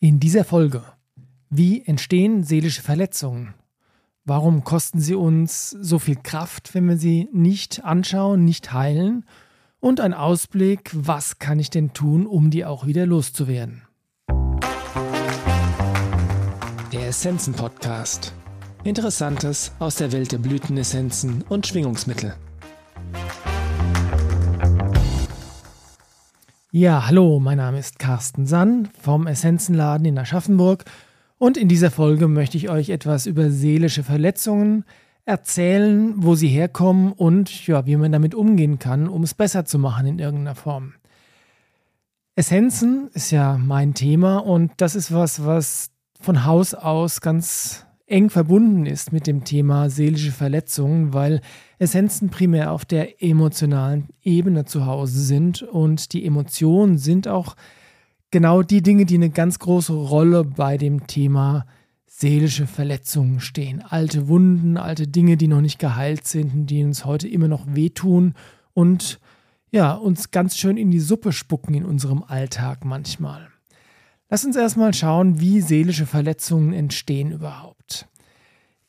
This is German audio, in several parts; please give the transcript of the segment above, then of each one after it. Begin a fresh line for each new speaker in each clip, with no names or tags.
In dieser Folge. Wie entstehen seelische Verletzungen? Warum kosten sie uns so viel Kraft, wenn wir sie nicht anschauen, nicht heilen? Und ein Ausblick, was kann ich denn tun, um die auch wieder loszuwerden? Der Essenzen Podcast. Interessantes aus der Welt der Blütenessenzen und Schwingungsmittel. Ja, hallo, mein Name ist Carsten Sann vom Essenzenladen in Aschaffenburg und in dieser Folge möchte ich euch etwas über seelische Verletzungen erzählen, wo sie herkommen und ja, wie man damit umgehen kann, um es besser zu machen in irgendeiner Form. Essenzen ist ja mein Thema und das ist was, was von Haus aus ganz eng verbunden ist mit dem Thema seelische Verletzungen, weil Essenzen primär auf der emotionalen Ebene zu Hause sind und die Emotionen sind auch genau die Dinge, die eine ganz große Rolle bei dem Thema seelische Verletzungen stehen. Alte Wunden, alte Dinge, die noch nicht geheilt sind, die uns heute immer noch wehtun und ja, uns ganz schön in die Suppe spucken in unserem Alltag manchmal. Lass uns erstmal schauen, wie seelische Verletzungen entstehen überhaupt.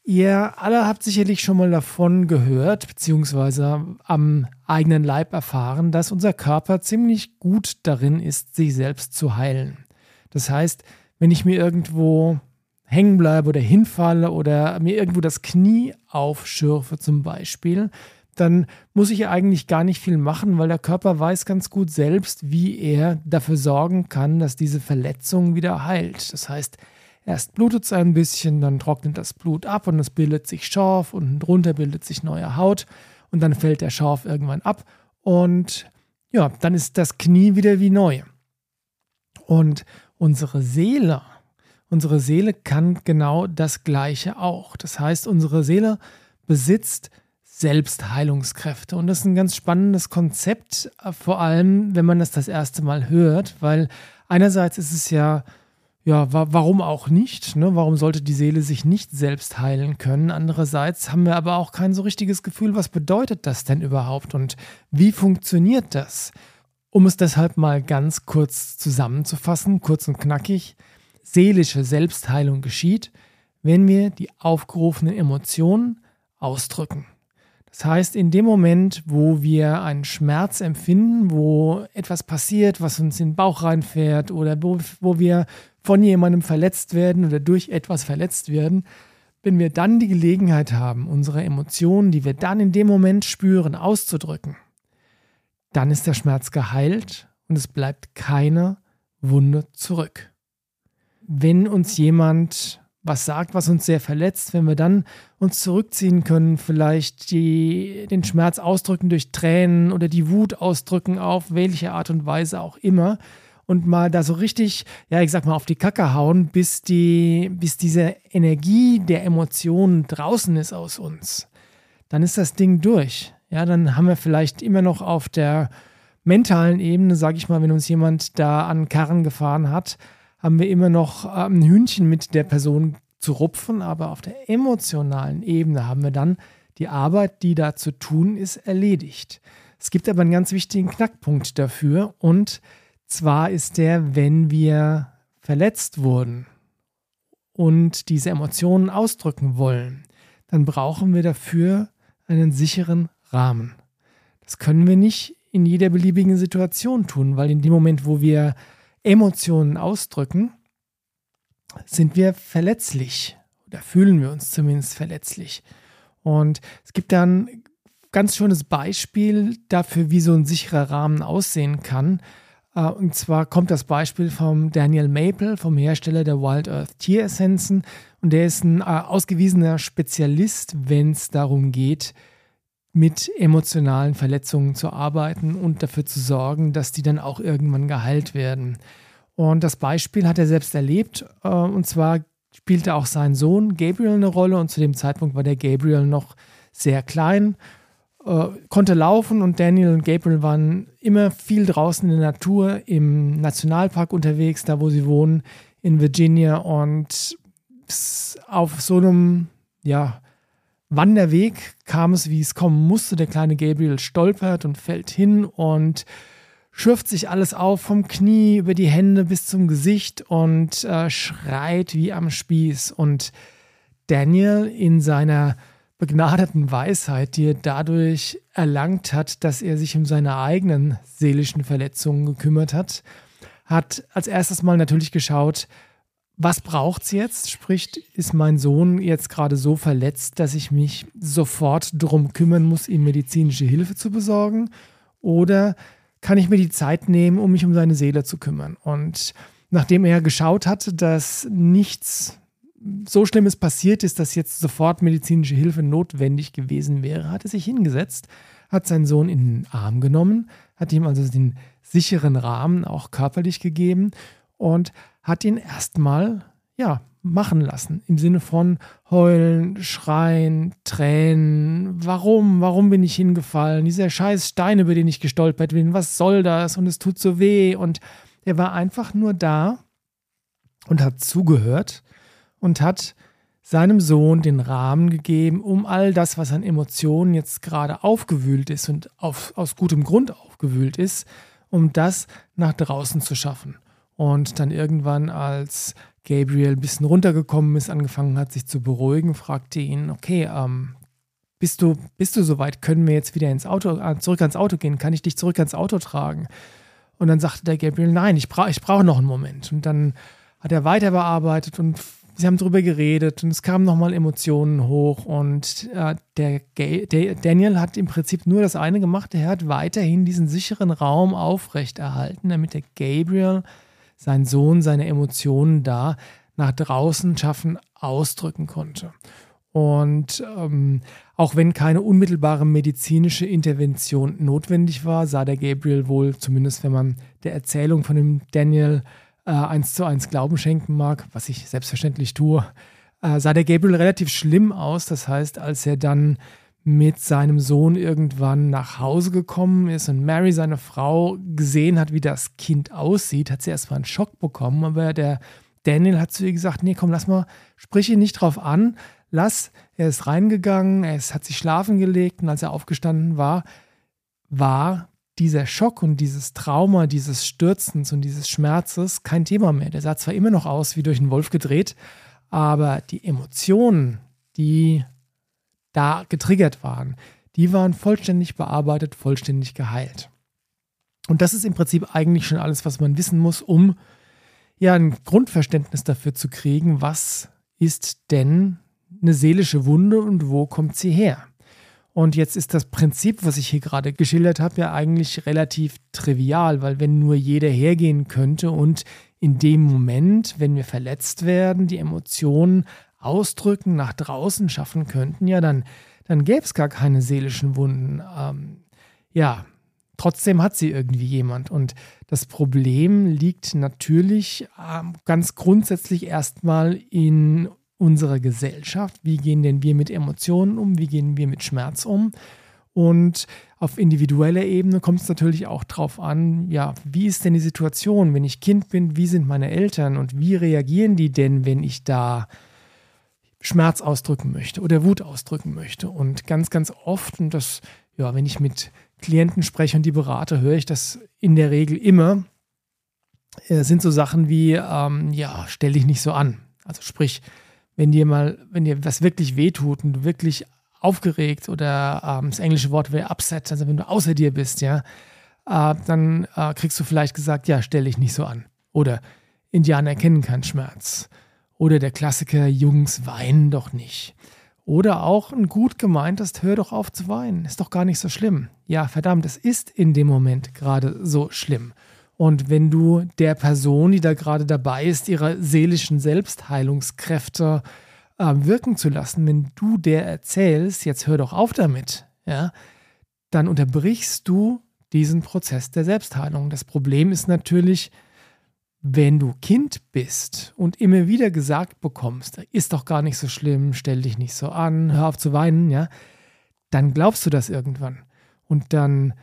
Ihr alle habt sicherlich schon mal davon gehört, beziehungsweise am eigenen Leib erfahren, dass unser Körper ziemlich gut darin ist, sich selbst zu heilen. Das heißt, wenn ich mir irgendwo hängen bleibe oder hinfalle oder mir irgendwo das Knie aufschürfe zum Beispiel, dann muss ich eigentlich gar nicht viel machen, weil der Körper weiß ganz gut selbst, wie er dafür sorgen kann, dass diese Verletzung wieder heilt. Das heißt, erst blutet es ein bisschen, dann trocknet das Blut ab und es bildet sich Schorf und drunter bildet sich neue Haut und dann fällt der Schorf irgendwann ab und ja, dann ist das Knie wieder wie neu. Und unsere Seele, unsere Seele kann genau das Gleiche auch. Das heißt, unsere Seele besitzt Selbstheilungskräfte. Und das ist ein ganz spannendes Konzept, äh, vor allem wenn man das das erste Mal hört, weil einerseits ist es ja, ja, wa warum auch nicht? Ne? Warum sollte die Seele sich nicht selbst heilen können? Andererseits haben wir aber auch kein so richtiges Gefühl, was bedeutet das denn überhaupt und wie funktioniert das? Um es deshalb mal ganz kurz zusammenzufassen, kurz und knackig, seelische Selbstheilung geschieht, wenn wir die aufgerufenen Emotionen ausdrücken. Das heißt, in dem Moment, wo wir einen Schmerz empfinden, wo etwas passiert, was uns in den Bauch reinfährt oder wo, wo wir von jemandem verletzt werden oder durch etwas verletzt werden, wenn wir dann die Gelegenheit haben, unsere Emotionen, die wir dann in dem Moment spüren, auszudrücken, dann ist der Schmerz geheilt und es bleibt keine Wunde zurück. Wenn uns jemand was sagt, was uns sehr verletzt, wenn wir dann uns zurückziehen können, vielleicht die, den Schmerz ausdrücken durch Tränen oder die Wut ausdrücken, auf welche Art und Weise auch immer, und mal da so richtig, ja, ich sag mal, auf die Kacke hauen, bis die, bis diese Energie der Emotionen draußen ist aus uns. Dann ist das Ding durch. Ja, dann haben wir vielleicht immer noch auf der mentalen Ebene, sag ich mal, wenn uns jemand da an Karren gefahren hat, haben wir immer noch äh, ein Hühnchen mit der Person zu rupfen, aber auf der emotionalen Ebene haben wir dann die Arbeit, die da zu tun ist, erledigt. Es gibt aber einen ganz wichtigen Knackpunkt dafür und zwar ist der, wenn wir verletzt wurden und diese Emotionen ausdrücken wollen, dann brauchen wir dafür einen sicheren Rahmen. Das können wir nicht in jeder beliebigen Situation tun, weil in dem Moment, wo wir Emotionen ausdrücken, sind wir verletzlich oder fühlen wir uns zumindest verletzlich. Und es gibt dann ein ganz schönes Beispiel dafür, wie so ein sicherer Rahmen aussehen kann. Äh, und zwar kommt das Beispiel vom Daniel Maple, vom Hersteller der Wild Earth Tieressenzen. Und der ist ein äh, ausgewiesener Spezialist, wenn es darum geht, mit emotionalen Verletzungen zu arbeiten und dafür zu sorgen, dass die dann auch irgendwann geheilt werden. Und das Beispiel hat er selbst erlebt. Äh, und zwar spielte auch sein Sohn Gabriel eine Rolle. Und zu dem Zeitpunkt war der Gabriel noch sehr klein, äh, konnte laufen. Und Daniel und Gabriel waren immer viel draußen in der Natur, im Nationalpark unterwegs, da wo sie wohnen, in Virginia. Und auf so einem, ja, Wanderweg kam es, wie es kommen musste. Der kleine Gabriel stolpert und fällt hin und schürft sich alles auf, vom Knie über die Hände bis zum Gesicht und äh, schreit wie am Spieß. Und Daniel in seiner begnadeten Weisheit, die er dadurch erlangt hat, dass er sich um seine eigenen seelischen Verletzungen gekümmert hat, hat als erstes mal natürlich geschaut, was braucht es jetzt? Sprich, ist mein Sohn jetzt gerade so verletzt, dass ich mich sofort darum kümmern muss, ihm medizinische Hilfe zu besorgen? Oder kann ich mir die Zeit nehmen, um mich um seine Seele zu kümmern? Und nachdem er geschaut hat, dass nichts so Schlimmes passiert ist, dass jetzt sofort medizinische Hilfe notwendig gewesen wäre, hat er sich hingesetzt, hat seinen Sohn in den Arm genommen, hat ihm also den sicheren Rahmen auch körperlich gegeben und hat ihn erstmal, ja, machen lassen. Im Sinne von heulen, schreien, Tränen. Warum? Warum bin ich hingefallen? Dieser scheiß Stein, über den ich gestolpert bin. Was soll das? Und es tut so weh. Und er war einfach nur da und hat zugehört und hat seinem Sohn den Rahmen gegeben, um all das, was an Emotionen jetzt gerade aufgewühlt ist und auf, aus gutem Grund aufgewühlt ist, um das nach draußen zu schaffen. Und dann irgendwann, als Gabriel ein bisschen runtergekommen ist, angefangen hat, sich zu beruhigen, fragte ihn, okay, ähm, bist du, bist du soweit? Können wir jetzt wieder ins Auto, äh, zurück ans Auto gehen? Kann ich dich zurück ans Auto tragen? Und dann sagte der Gabriel, nein, ich, bra ich brauche noch einen Moment. Und dann hat er weiter bearbeitet und sie haben darüber geredet und es kamen nochmal Emotionen hoch und äh, der, der, Daniel hat im Prinzip nur das eine gemacht, er hat weiterhin diesen sicheren Raum aufrechterhalten, damit der Gabriel, sein Sohn, seine Emotionen da nach draußen schaffen, ausdrücken konnte. Und ähm, auch wenn keine unmittelbare medizinische Intervention notwendig war, sah der Gabriel wohl, zumindest wenn man der Erzählung von dem Daniel äh, eins zu eins Glauben schenken mag, was ich selbstverständlich tue, äh, sah der Gabriel relativ schlimm aus. Das heißt, als er dann mit seinem Sohn irgendwann nach Hause gekommen ist und Mary, seine Frau, gesehen hat, wie das Kind aussieht, hat sie erstmal einen Schock bekommen. Aber der Daniel hat zu ihr gesagt: Nee, komm, lass mal, sprich ihn nicht drauf an. Lass, er ist reingegangen, er hat sich schlafen gelegt und als er aufgestanden war, war dieser Schock und dieses Trauma, dieses Stürzens und dieses Schmerzes kein Thema mehr. Der sah zwar immer noch aus wie durch einen Wolf gedreht, aber die Emotionen, die da getriggert waren, die waren vollständig bearbeitet, vollständig geheilt. Und das ist im Prinzip eigentlich schon alles, was man wissen muss, um ja ein Grundverständnis dafür zu kriegen, was ist denn eine seelische Wunde und wo kommt sie her? Und jetzt ist das Prinzip, was ich hier gerade geschildert habe, ja eigentlich relativ trivial, weil wenn nur jeder hergehen könnte und in dem Moment, wenn wir verletzt werden, die Emotionen ausdrücken, nach draußen schaffen könnten, ja, dann, dann gäbe es gar keine seelischen Wunden. Ähm, ja, trotzdem hat sie irgendwie jemand. Und das Problem liegt natürlich ähm, ganz grundsätzlich erstmal in unserer Gesellschaft. Wie gehen denn wir mit Emotionen um? Wie gehen wir mit Schmerz um? Und auf individueller Ebene kommt es natürlich auch darauf an, ja, wie ist denn die Situation, wenn ich Kind bin, wie sind meine Eltern und wie reagieren die denn, wenn ich da Schmerz ausdrücken möchte oder Wut ausdrücken möchte. Und ganz, ganz oft, und das, ja, wenn ich mit Klienten spreche und die berate, höre ich das in der Regel immer, äh, sind so Sachen wie, ähm, ja, stell dich nicht so an. Also sprich, wenn dir mal, wenn dir was wirklich wehtut und du wirklich aufgeregt oder ähm, das englische Wort wäre upset, also wenn du außer dir bist, ja, äh, dann äh, kriegst du vielleicht gesagt, ja, stell dich nicht so an. Oder Indianer kennen keinen Schmerz. Oder der Klassiker, Jungs weinen doch nicht. Oder auch ein gut gemeintes, hör doch auf zu weinen, ist doch gar nicht so schlimm. Ja, verdammt, es ist in dem Moment gerade so schlimm. Und wenn du der Person, die da gerade dabei ist, ihre seelischen Selbstheilungskräfte äh, wirken zu lassen, wenn du der erzählst, jetzt hör doch auf damit, ja, dann unterbrichst du diesen Prozess der Selbstheilung. Das Problem ist natürlich, wenn du Kind bist und immer wieder gesagt bekommst, ist doch gar nicht so schlimm, stell dich nicht so an, hör auf zu weinen, ja, dann glaubst du das irgendwann. Und dann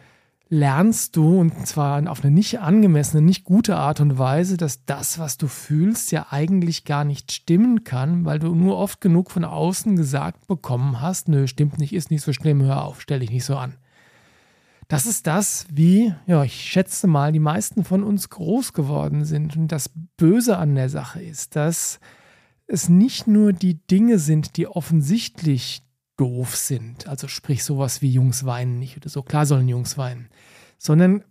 lernst du, und zwar auf eine nicht angemessene, nicht gute Art und Weise, dass das, was du fühlst, ja eigentlich gar nicht stimmen kann, weil du nur oft genug von außen gesagt bekommen hast, nö, stimmt nicht, ist nicht so schlimm, hör auf, stell dich nicht so an. Das ist das, wie, ja, ich schätze mal, die meisten von uns groß geworden sind. Und das Böse an der Sache ist, dass es nicht nur die Dinge sind, die offensichtlich doof sind, also sprich sowas wie Jungs weinen nicht oder so, klar sollen Jungs weinen, sondern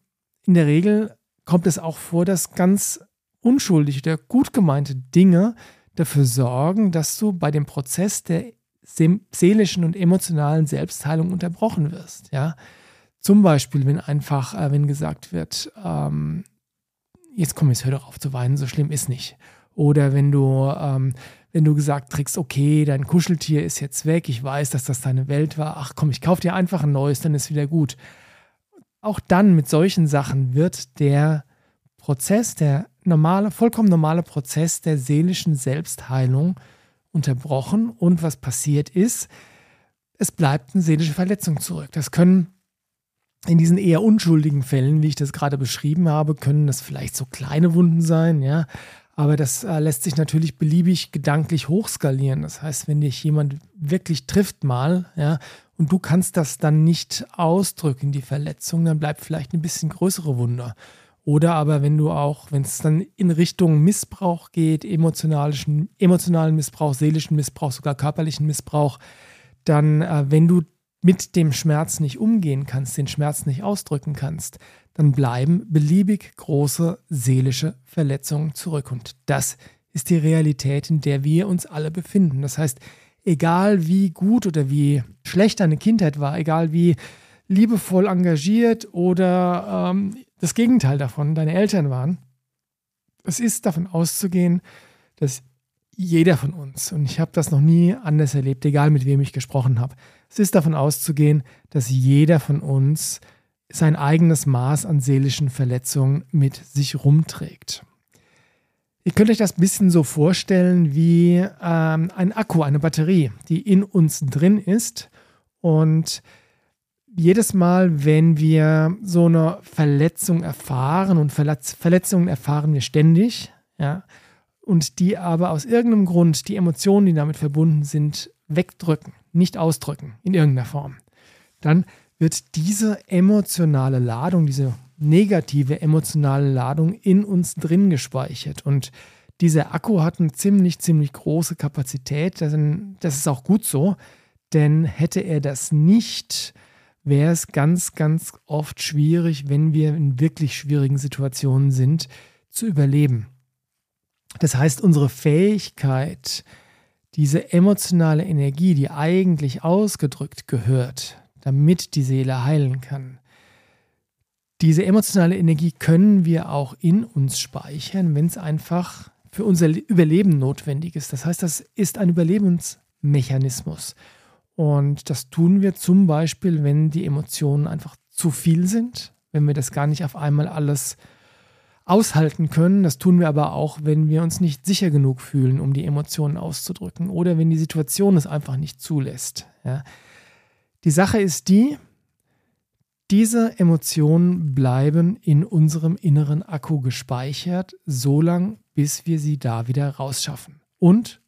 in der Regel kommt es auch vor, dass ganz unschuldige oder gut gemeinte Dinge dafür sorgen, dass du bei dem Prozess der seelischen und emotionalen Selbstheilung unterbrochen wirst. Ja? Zum Beispiel, wenn einfach, äh, wenn gesagt wird, ähm, jetzt komm, jetzt hör doch auf zu weinen, so schlimm ist nicht. Oder wenn du, ähm, wenn du gesagt kriegst, okay, dein Kuscheltier ist jetzt weg, ich weiß, dass das deine Welt war, ach komm, ich kauf dir einfach ein neues, dann ist wieder gut. Auch dann mit solchen Sachen wird der Prozess, der normale, vollkommen normale Prozess der seelischen Selbstheilung unterbrochen und was passiert ist, es bleibt eine seelische Verletzung zurück. Das können in diesen eher unschuldigen Fällen, wie ich das gerade beschrieben habe, können das vielleicht so kleine Wunden sein, ja. Aber das äh, lässt sich natürlich beliebig gedanklich hochskalieren. Das heißt, wenn dich jemand wirklich trifft mal, ja, und du kannst das dann nicht ausdrücken, die Verletzung, dann bleibt vielleicht ein bisschen größere Wunder. Oder aber wenn du auch, wenn es dann in Richtung Missbrauch geht, emotionalen, emotionalen Missbrauch, seelischen Missbrauch, sogar körperlichen Missbrauch, dann, äh, wenn du mit dem Schmerz nicht umgehen kannst, den Schmerz nicht ausdrücken kannst, dann bleiben beliebig große seelische Verletzungen zurück. Und das ist die Realität, in der wir uns alle befinden. Das heißt, egal wie gut oder wie schlecht deine Kindheit war, egal wie liebevoll engagiert oder ähm, das Gegenteil davon deine Eltern waren, es ist davon auszugehen, dass jeder von uns, und ich habe das noch nie anders erlebt, egal mit wem ich gesprochen habe, es ist davon auszugehen, dass jeder von uns sein eigenes Maß an seelischen Verletzungen mit sich rumträgt. Ihr könnt euch das ein bisschen so vorstellen wie ähm, ein Akku, eine Batterie, die in uns drin ist. Und jedes Mal, wenn wir so eine Verletzung erfahren, und Verletz Verletzungen erfahren wir ständig, ja, und die aber aus irgendeinem Grund die Emotionen, die damit verbunden sind, wegdrücken, nicht ausdrücken in irgendeiner Form, dann wird diese emotionale Ladung, diese negative emotionale Ladung in uns drin gespeichert. Und dieser Akku hat eine ziemlich, ziemlich große Kapazität. Das ist auch gut so, denn hätte er das nicht, wäre es ganz, ganz oft schwierig, wenn wir in wirklich schwierigen Situationen sind, zu überleben. Das heißt, unsere Fähigkeit, diese emotionale Energie, die eigentlich ausgedrückt gehört, damit die Seele heilen kann. Diese emotionale Energie können wir auch in uns speichern, wenn es einfach für unser Überleben notwendig ist. Das heißt, das ist ein Überlebensmechanismus. Und das tun wir zum Beispiel, wenn die Emotionen einfach zu viel sind, wenn wir das gar nicht auf einmal alles aushalten können. Das tun wir aber auch, wenn wir uns nicht sicher genug fühlen, um die Emotionen auszudrücken oder wenn die Situation es einfach nicht zulässt. Ja. Die Sache ist die, diese Emotionen bleiben in unserem inneren Akku gespeichert, so lange, bis wir sie da wieder rausschaffen. Und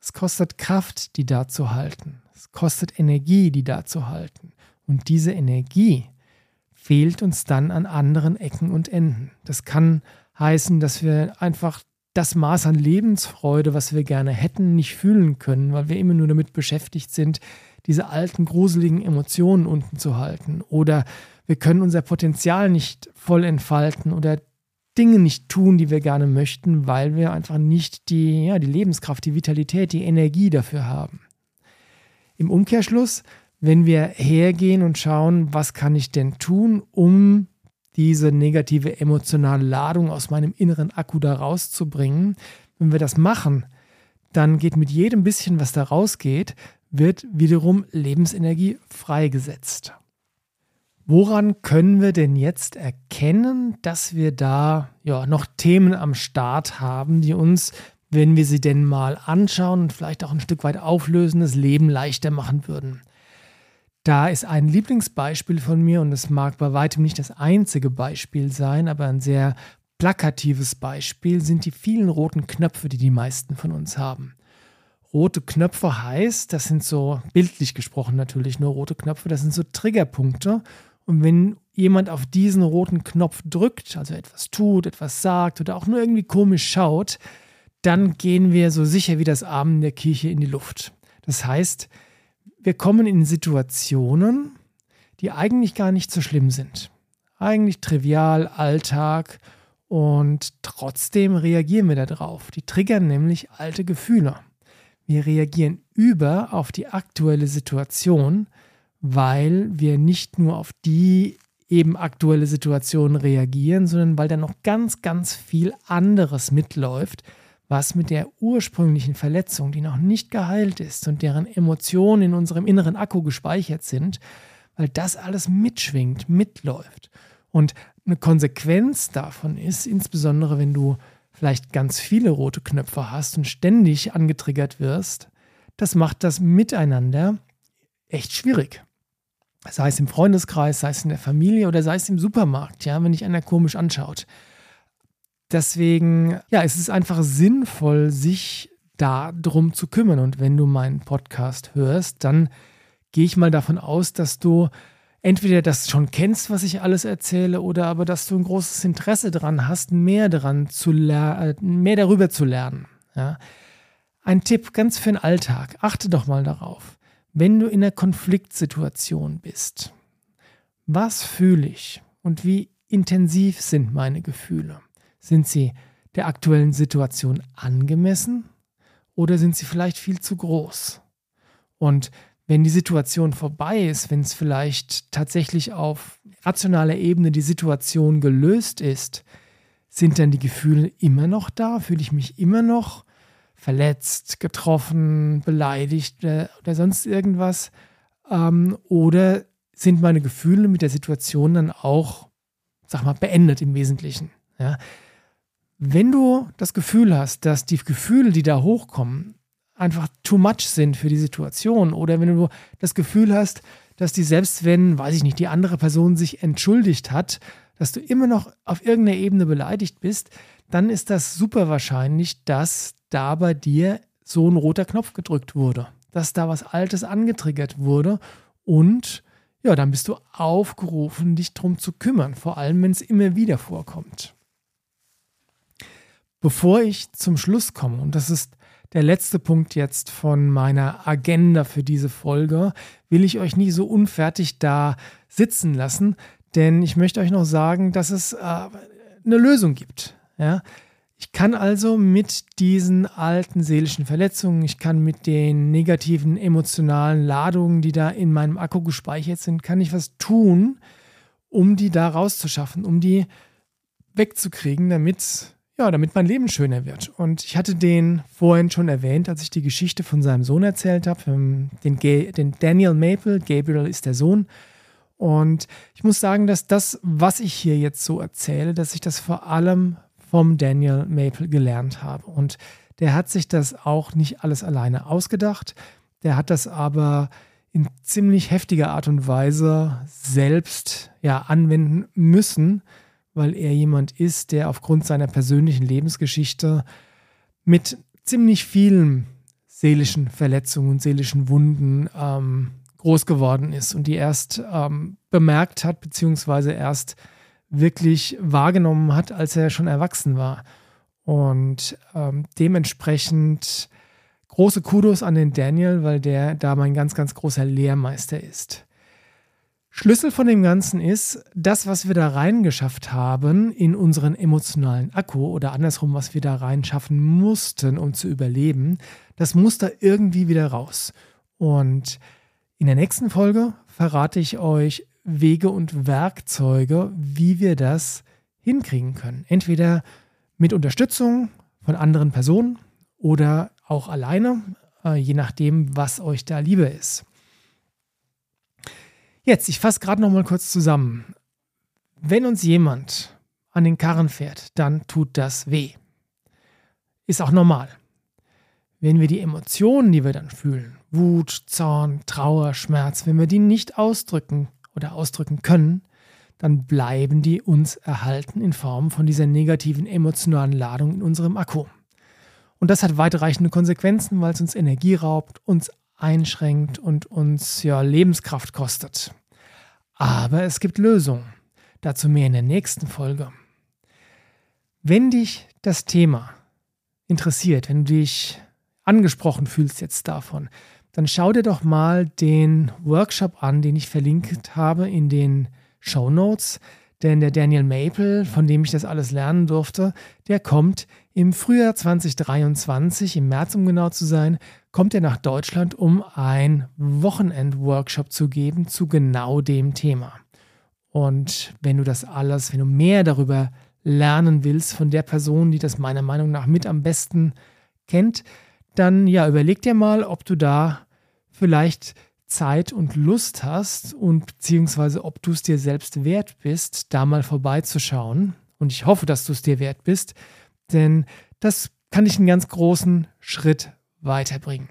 es kostet Kraft, die da zu halten. Es kostet Energie, die da zu halten. Und diese Energie, fehlt uns dann an anderen Ecken und Enden. Das kann heißen, dass wir einfach das Maß an Lebensfreude, was wir gerne hätten, nicht fühlen können, weil wir immer nur damit beschäftigt sind, diese alten, gruseligen Emotionen unten zu halten. Oder wir können unser Potenzial nicht voll entfalten oder Dinge nicht tun, die wir gerne möchten, weil wir einfach nicht die, ja, die Lebenskraft, die Vitalität, die Energie dafür haben. Im Umkehrschluss wenn wir hergehen und schauen, was kann ich denn tun, um diese negative emotionale Ladung aus meinem inneren Akku da rauszubringen. Wenn wir das machen, dann geht mit jedem bisschen, was da rausgeht, wird wiederum Lebensenergie freigesetzt. Woran können wir denn jetzt erkennen, dass wir da ja noch Themen am Start haben, die uns, wenn wir sie denn mal anschauen und vielleicht auch ein Stück weit auflösen, das Leben leichter machen würden? Da ist ein Lieblingsbeispiel von mir und es mag bei weitem nicht das einzige Beispiel sein, aber ein sehr plakatives Beispiel sind die vielen roten Knöpfe, die die meisten von uns haben. Rote Knöpfe heißt, das sind so bildlich gesprochen natürlich nur rote Knöpfe, das sind so Triggerpunkte Und wenn jemand auf diesen roten Knopf drückt, also etwas tut, etwas sagt oder auch nur irgendwie komisch schaut, dann gehen wir so sicher wie das Abend in der Kirche in die Luft. Das heißt, wir kommen in Situationen, die eigentlich gar nicht so schlimm sind. Eigentlich trivial, Alltag und trotzdem reagieren wir darauf. Die triggern nämlich alte Gefühle. Wir reagieren über auf die aktuelle Situation, weil wir nicht nur auf die eben aktuelle Situation reagieren, sondern weil da noch ganz, ganz viel anderes mitläuft, was mit der ursprünglichen Verletzung, die noch nicht geheilt ist und deren Emotionen in unserem inneren Akku gespeichert sind, weil das alles mitschwingt, mitläuft. Und eine Konsequenz davon ist, insbesondere wenn du vielleicht ganz viele rote Knöpfe hast und ständig angetriggert wirst, das macht das Miteinander echt schwierig. Sei es im Freundeskreis, sei es in der Familie oder sei es im Supermarkt, ja, wenn dich einer komisch anschaut. Deswegen, ja, es ist einfach sinnvoll, sich darum zu kümmern. Und wenn du meinen Podcast hörst, dann gehe ich mal davon aus, dass du entweder das schon kennst, was ich alles erzähle, oder aber dass du ein großes Interesse daran hast, mehr daran zu lernen, mehr darüber zu lernen. Ja. Ein Tipp ganz für den Alltag. Achte doch mal darauf. Wenn du in einer Konfliktsituation bist, was fühle ich und wie intensiv sind meine Gefühle? Sind sie der aktuellen Situation angemessen oder sind sie vielleicht viel zu groß? Und wenn die Situation vorbei ist, wenn es vielleicht tatsächlich auf rationaler Ebene die Situation gelöst ist, sind dann die Gefühle immer noch da? Fühle ich mich immer noch verletzt, getroffen, beleidigt oder, oder sonst irgendwas? Ähm, oder sind meine Gefühle mit der Situation dann auch, sag mal, beendet im Wesentlichen? Ja? Wenn du das Gefühl hast, dass die Gefühle, die da hochkommen, einfach too much sind für die Situation oder wenn du das Gefühl hast, dass die selbst wenn, weiß ich nicht, die andere Person sich entschuldigt hat, dass du immer noch auf irgendeiner Ebene beleidigt bist, dann ist das super wahrscheinlich, dass da bei dir so ein roter Knopf gedrückt wurde, dass da was Altes angetriggert wurde und ja, dann bist du aufgerufen, dich drum zu kümmern, vor allem wenn es immer wieder vorkommt. Bevor ich zum Schluss komme, und das ist der letzte Punkt jetzt von meiner Agenda für diese Folge, will ich euch nicht so unfertig da sitzen lassen, denn ich möchte euch noch sagen, dass es äh, eine Lösung gibt. Ja? Ich kann also mit diesen alten seelischen Verletzungen, ich kann mit den negativen emotionalen Ladungen, die da in meinem Akku gespeichert sind, kann ich was tun, um die da rauszuschaffen, um die wegzukriegen, damit ja, damit mein Leben schöner wird. Und ich hatte den vorhin schon erwähnt, als ich die Geschichte von seinem Sohn erzählt habe, ähm, den, den Daniel Maple. Gabriel ist der Sohn. Und ich muss sagen, dass das, was ich hier jetzt so erzähle, dass ich das vor allem vom Daniel Maple gelernt habe. Und der hat sich das auch nicht alles alleine ausgedacht. Der hat das aber in ziemlich heftiger Art und Weise selbst ja, anwenden müssen weil er jemand ist, der aufgrund seiner persönlichen Lebensgeschichte mit ziemlich vielen seelischen Verletzungen und seelischen Wunden ähm, groß geworden ist und die erst ähm, bemerkt hat, beziehungsweise erst wirklich wahrgenommen hat, als er schon erwachsen war. Und ähm, dementsprechend große Kudos an den Daniel, weil der da mein ganz, ganz großer Lehrmeister ist. Schlüssel von dem Ganzen ist, das, was wir da reingeschafft haben in unseren emotionalen Akku oder andersrum, was wir da reinschaffen mussten, um zu überleben, das muss da irgendwie wieder raus. Und in der nächsten Folge verrate ich euch Wege und Werkzeuge, wie wir das hinkriegen können. Entweder mit Unterstützung von anderen Personen oder auch alleine, äh, je nachdem, was euch da lieber ist. Jetzt, ich fasse gerade noch mal kurz zusammen. Wenn uns jemand an den Karren fährt, dann tut das weh. Ist auch normal. Wenn wir die Emotionen, die wir dann fühlen, Wut, Zorn, Trauer, Schmerz, wenn wir die nicht ausdrücken oder ausdrücken können, dann bleiben die uns erhalten in Form von dieser negativen emotionalen Ladung in unserem Akku. Und das hat weitreichende Konsequenzen, weil es uns Energie raubt, uns einschränkt und uns ja Lebenskraft kostet. Aber es gibt Lösungen. Dazu mehr in der nächsten Folge. Wenn dich das Thema interessiert, wenn du dich angesprochen fühlst jetzt davon, dann schau dir doch mal den Workshop an, den ich verlinkt habe in den Show Notes. Denn der Daniel Maple, von dem ich das alles lernen durfte, der kommt im Frühjahr 2023, im März um genau zu sein, kommt er nach Deutschland, um ein Wochenend-Workshop zu geben zu genau dem Thema. Und wenn du das alles, wenn du mehr darüber lernen willst von der Person, die das meiner Meinung nach mit am besten kennt, dann ja, überleg dir mal, ob du da vielleicht Zeit und Lust hast und beziehungsweise ob du es dir selbst wert bist, da mal vorbeizuschauen. Und ich hoffe, dass du es dir wert bist, denn das kann dich einen ganz großen Schritt weiterbringen.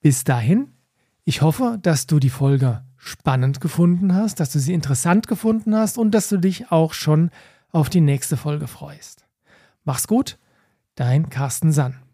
Bis dahin, ich hoffe, dass du die Folge spannend gefunden hast, dass du sie interessant gefunden hast und dass du dich auch schon auf die nächste Folge freust. Mach's gut, dein Carsten Sann.